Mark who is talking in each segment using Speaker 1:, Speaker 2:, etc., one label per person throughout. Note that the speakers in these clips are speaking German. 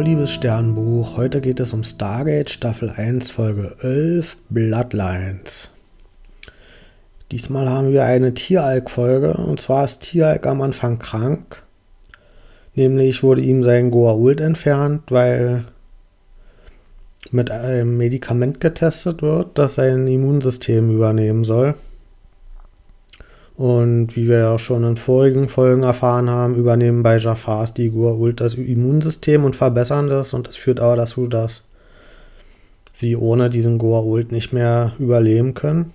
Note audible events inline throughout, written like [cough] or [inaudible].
Speaker 1: Liebes Sternbuch, heute geht es um Stargate Staffel 1 Folge 11 Bloodlines. Diesmal haben wir eine Tieralk-Folge und zwar ist Tieralk am Anfang krank. Nämlich wurde ihm sein Goa'uld entfernt, weil mit einem Medikament getestet wird, das sein Immunsystem übernehmen soll. Und wie wir ja schon in vorigen Folgen erfahren haben, übernehmen bei Jafars die Goa'uld das Immunsystem und verbessern das. Und das führt aber dazu, dass sie ohne diesen Goa'uld nicht mehr überleben können.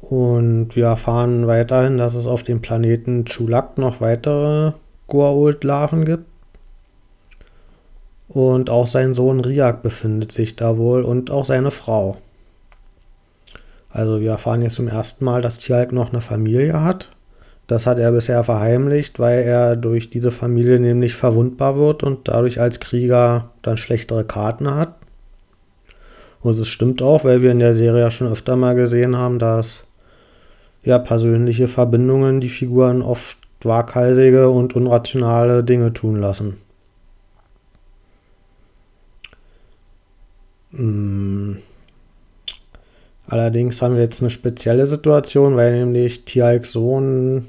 Speaker 1: Und wir erfahren weiterhin, dass es auf dem Planeten Chulak noch weitere Goa'uld-Larven gibt. Und auch sein Sohn Riak befindet sich da wohl und auch seine Frau. Also wir erfahren jetzt zum ersten Mal, dass Tjalk noch eine Familie hat. Das hat er bisher verheimlicht, weil er durch diese Familie nämlich verwundbar wird und dadurch als Krieger dann schlechtere Karten hat. Und es stimmt auch, weil wir in der Serie ja schon öfter mal gesehen haben, dass ja persönliche Verbindungen die Figuren oft waghalsige und unrationale Dinge tun lassen. Hm. Allerdings haben wir jetzt eine spezielle Situation, weil nämlich Tialks Sohn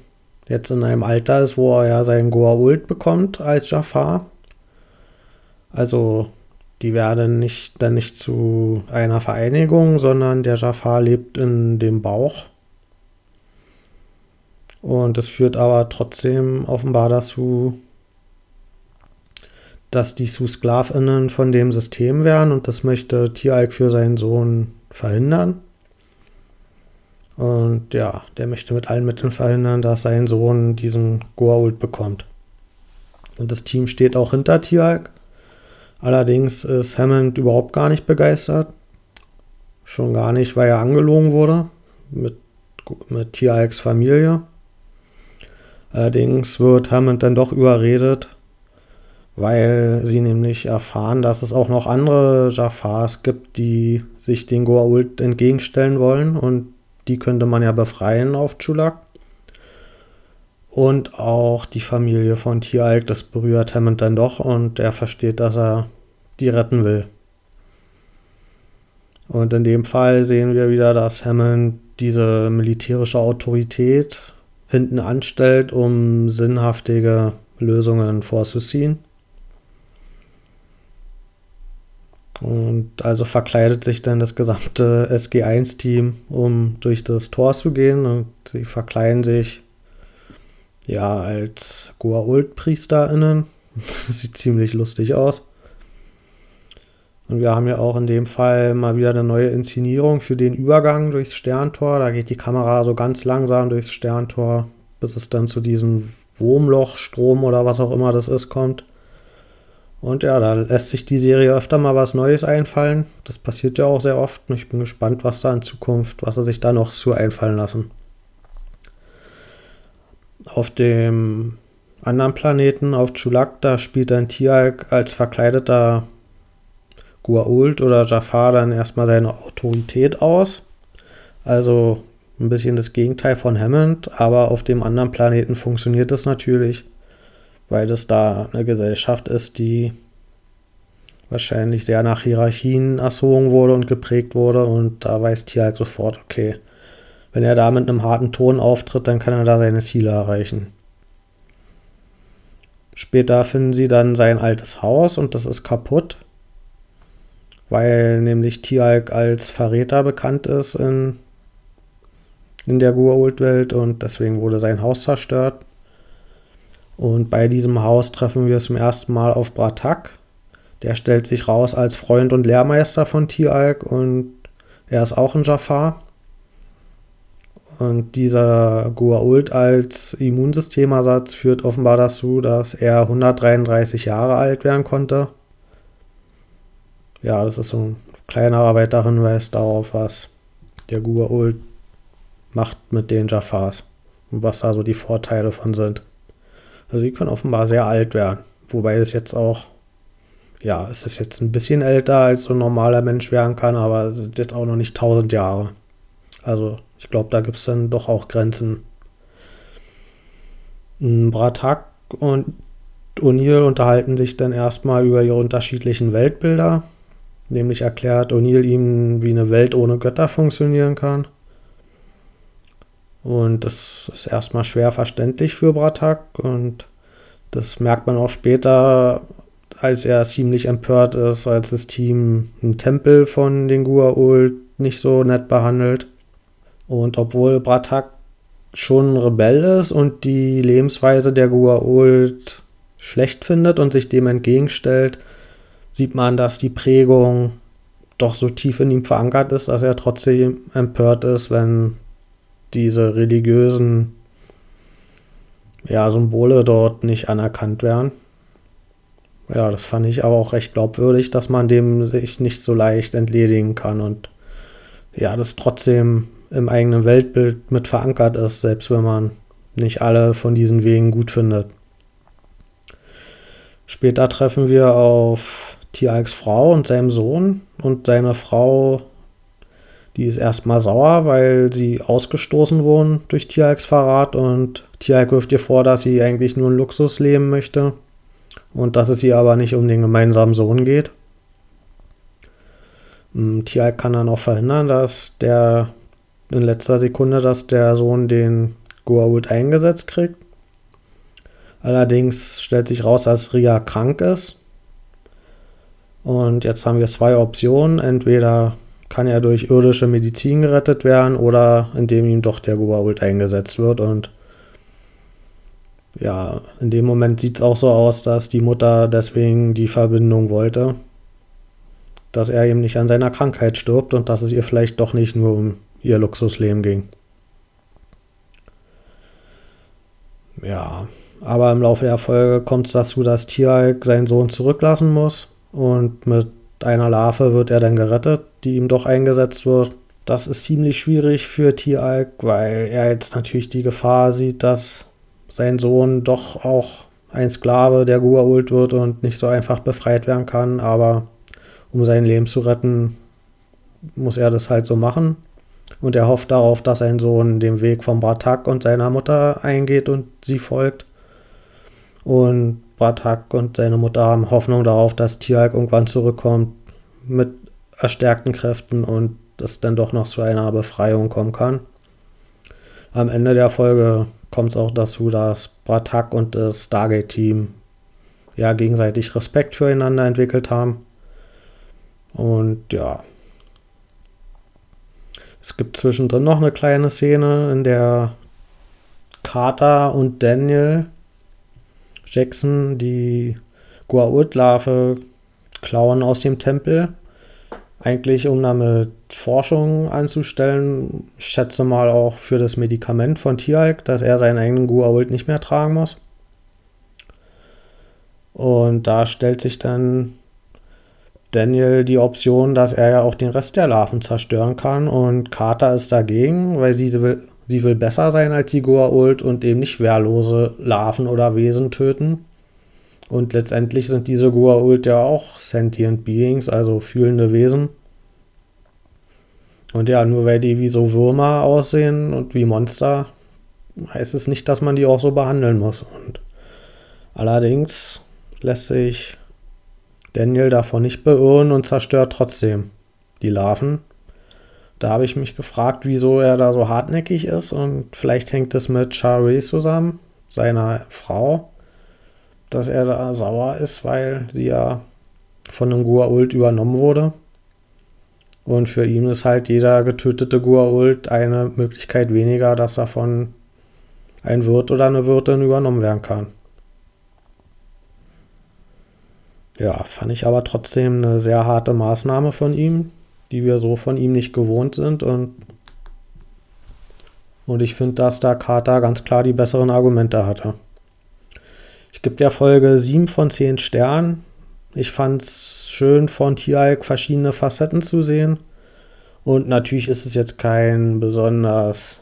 Speaker 1: jetzt in einem Alter ist, wo er ja seinen Goa'uld bekommt als Jafar. Also die werden nicht dann nicht zu einer Vereinigung, sondern der Jafar lebt in dem Bauch. Und es führt aber trotzdem offenbar dazu, dass die zu SklavInnen von dem System werden und das möchte Tialk für seinen Sohn verhindern. Und ja, der möchte mit allen Mitteln verhindern, dass sein Sohn diesen Goa'uld bekommt. Und das Team steht auch hinter Tialk. Allerdings ist Hammond überhaupt gar nicht begeistert. Schon gar nicht, weil er angelogen wurde mit, mit Tialks Familie. Allerdings wird Hammond dann doch überredet, weil sie nämlich erfahren, dass es auch noch andere Jafars gibt, die sich den Goa'uld entgegenstellen wollen und die könnte man ja befreien auf Chulak. Und auch die Familie von Tialk, das berührt Hammond dann doch und er versteht, dass er die retten will. Und in dem Fall sehen wir wieder, dass Hammond diese militärische Autorität hinten anstellt, um sinnhaftige Lösungen vorzuziehen. Und also verkleidet sich dann das gesamte SG1-Team, um durch das Tor zu gehen. Und sie verkleiden sich ja als Goa'uld-PriesterInnen. [laughs] Das sieht ziemlich lustig aus. Und wir haben ja auch in dem Fall mal wieder eine neue Inszenierung für den Übergang durchs Sterntor. Da geht die Kamera so ganz langsam durchs Sterntor, bis es dann zu diesem Wurmlochstrom oder was auch immer das ist, kommt. Und ja, da lässt sich die Serie öfter mal was Neues einfallen. Das passiert ja auch sehr oft. Ich bin gespannt, was da in Zukunft, was er sich da noch zu einfallen lassen. Auf dem anderen Planeten, auf Chulak, da spielt ein Tialk als verkleideter Gua'uld oder Jafar dann erstmal seine Autorität aus. Also ein bisschen das Gegenteil von Hammond, aber auf dem anderen Planeten funktioniert das natürlich weil das da eine Gesellschaft ist, die wahrscheinlich sehr nach Hierarchien erzogen wurde und geprägt wurde. Und da weiß Tier halt sofort, okay, wenn er da mit einem harten Ton auftritt, dann kann er da seine Ziele erreichen. Später finden sie dann sein altes Haus und das ist kaputt, weil nämlich Tialk als Verräter bekannt ist in, in der Goa'uld-Welt und deswegen wurde sein Haus zerstört. Und bei diesem Haus treffen wir zum ersten Mal auf Bratak. Der stellt sich raus als Freund und Lehrmeister von Tialk und er ist auch ein Jafar. Und dieser Goa'uld als Immunsystemersatz führt offenbar dazu, dass er 133 Jahre alt werden konnte. Ja, das ist so ein kleiner weiterer Hinweis darauf, was der Goa'uld macht mit den Jafars und was da so die Vorteile von sind. Also die können offenbar sehr alt werden. Wobei es jetzt auch, ja, es ist jetzt ein bisschen älter, als so ein normaler Mensch werden kann, aber es ist jetzt auch noch nicht 1000 Jahre. Also ich glaube, da gibt es dann doch auch Grenzen. Bratak und O'Neill unterhalten sich dann erstmal über ihre unterschiedlichen Weltbilder. Nämlich erklärt O'Neill ihm, wie eine Welt ohne Götter funktionieren kann. Und das ist erstmal schwer verständlich für Bratak. Und das merkt man auch später, als er ziemlich empört ist, als das Team einen Tempel von den Gua'uld nicht so nett behandelt. Und obwohl Bratak schon ein Rebell ist und die Lebensweise der Gua'uld schlecht findet und sich dem entgegenstellt, sieht man, dass die Prägung doch so tief in ihm verankert ist, dass er trotzdem empört ist, wenn diese religiösen ja, Symbole dort nicht anerkannt werden. Ja, das fand ich aber auch recht glaubwürdig, dass man dem sich nicht so leicht entledigen kann und ja, das trotzdem im eigenen Weltbild mit verankert ist, selbst wenn man nicht alle von diesen Wegen gut findet. Später treffen wir auf Tialks Frau und seinem Sohn und seine Frau, die ist erstmal sauer, weil sie ausgestoßen wurden durch Tialks Verrat und Tialk wirft ihr vor, dass sie eigentlich nur ein Luxus leben möchte und dass es ihr aber nicht um den gemeinsamen Sohn geht. Hm, Tialk kann dann auch verhindern, dass der in letzter Sekunde, dass der Sohn den Goa'uld eingesetzt kriegt. Allerdings stellt sich raus, dass Ria krank ist. Und jetzt haben wir zwei Optionen. Entweder kann er durch irdische Medizin gerettet werden oder indem ihm doch der Goa'uld eingesetzt wird. Und ja, in dem Moment sieht es auch so aus, dass die Mutter deswegen die Verbindung wollte. Dass er eben nicht an seiner Krankheit stirbt und dass es ihr vielleicht doch nicht nur um ihr Luxusleben ging. Ja, aber im Laufe der Folge kommt es dazu, dass Tieralk seinen Sohn zurücklassen muss und mit einer Larve wird er dann gerettet, die ihm doch eingesetzt wird. Das ist ziemlich schwierig für Tieralk, weil er jetzt natürlich die Gefahr sieht, dass sein Sohn doch auch ein Sklave der Gua'uld wird und nicht so einfach befreit werden kann. Aber um sein Leben zu retten, muss er das halt so machen. Und er hofft darauf, dass sein Sohn den Weg von Bratak und seiner Mutter eingeht und sie folgt. Und Bratak und seine Mutter haben Hoffnung darauf, dass Tialk irgendwann zurückkommt mit erstärkten Kräften und es dann doch noch zu einer Befreiung kommen kann. Am Ende der Folge kommt es auch dazu, dass Bratak und das Stargate-Team ja gegenseitig Respekt füreinander entwickelt haben. Und ja, es gibt zwischendrin noch eine kleine Szene, in der Carter und Daniel Jackson die Gua'uld-Larve klauen aus dem Tempel. Eigentlich, um damit Forschung anzustellen. Ich schätze mal auch für das Medikament von Tialk, dass er seinen eigenen Gua'uld nicht mehr tragen muss. Und da stellt sich dann Daniel die Option, dass er ja auch den Rest der Larven zerstören kann und Carter ist dagegen, weil sie will, sie will besser sein als die Goa'uld und eben nicht wehrlose Larven oder Wesen töten. Und letztendlich sind diese Goa'uld ja auch sentient Beings, also fühlende Wesen. Und ja, nur weil die wie so Würmer aussehen und wie Monster, heißt es nicht, dass man die auch so behandeln muss. Und allerdings lässt sich Daniel davon nicht beirren und zerstört trotzdem die Larven. Da habe ich mich gefragt, wieso er da so hartnäckig ist und vielleicht hängt es mit Shari zusammen, seiner Frau, dass er da sauer ist, weil sie ja von einem Gua'uld übernommen wurde. Und für ihn ist halt jeder getötete Gua'uld eine Möglichkeit weniger, dass davon ein Wirt oder eine Wirtin übernommen werden kann. Ja, fand ich aber trotzdem eine sehr harte Maßnahme von ihm, die wir so von ihm nicht gewohnt sind. Und, und ich finde, dass da Carter ganz klar die besseren Argumente hatte. Ich gebe der Folge 7 von 10 Sternen. Ich fand es schön, von Tialk verschiedene Facetten zu sehen. Und natürlich ist es jetzt kein besonders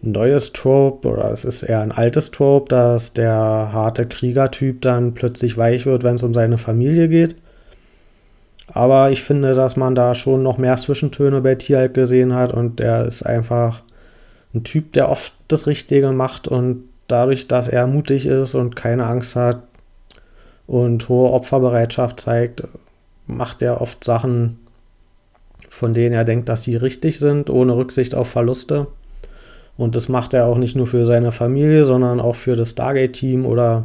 Speaker 1: neues Trope oder es ist eher ein altes Trope, dass der harte Kriegertyp dann plötzlich weich wird, wenn es um seine Familie geht. Aber ich finde, dass man da schon noch mehr Zwischentöne bei Tierhalk gesehen hat und der ist einfach ein Typ, der oft das Richtige macht und dadurch, dass er mutig ist und keine Angst hat und hohe Opferbereitschaft zeigt, macht er oft Sachen, von denen er denkt, dass sie richtig sind, ohne Rücksicht auf Verluste. Und das macht er auch nicht nur für seine Familie, sondern auch für das Stargate-Team oder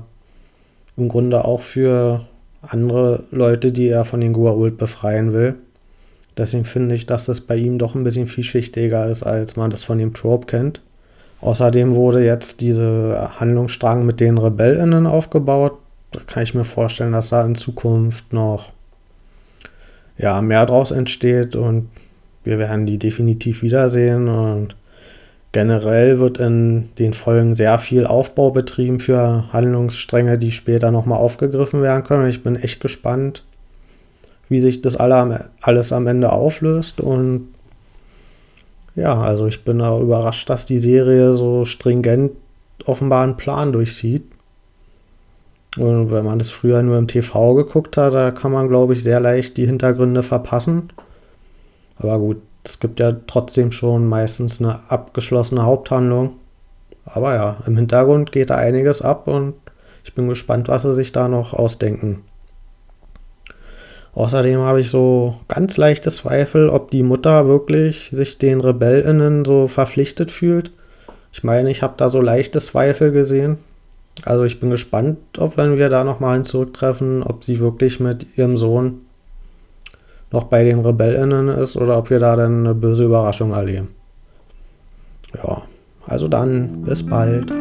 Speaker 1: im Grunde auch für andere Leute, die er von den Goa'uld befreien will. Deswegen finde ich, dass das bei ihm doch ein bisschen vielschichtiger ist, als man das von dem Trope kennt. Außerdem wurde jetzt dieser Handlungsstrang mit den RebellInnen aufgebaut. Da kann ich mir vorstellen, dass da in Zukunft noch ja, mehr draus entsteht und wir werden die definitiv wiedersehen und generell wird in den Folgen sehr viel Aufbau betrieben für Handlungsstränge, die später nochmal aufgegriffen werden können. Ich bin echt gespannt, wie sich das alles am Ende auflöst und ja, also ich bin auch überrascht, dass die Serie so stringent offenbar einen Plan durchsieht. Und wenn man das früher nur im TV geguckt hat, da kann man, glaube ich, sehr leicht die Hintergründe verpassen. Aber gut, es gibt ja trotzdem schon meistens eine abgeschlossene Haupthandlung. Aber ja, im Hintergrund geht da einiges ab und ich bin gespannt, was sie sich da noch ausdenken. Außerdem habe ich so ganz leichte Zweifel, ob die Mutter wirklich sich den RebellInnen so verpflichtet fühlt. Ich meine, ich habe da so leichte Zweifel gesehen. Also ich bin gespannt, ob wenn wir da nochmal hin zurücktreffen, ob sie wirklich mit ihrem Sohn noch bei den RebellInnen ist oder ob wir da dann eine böse Überraschung erleben. Ja, also dann, bis bald.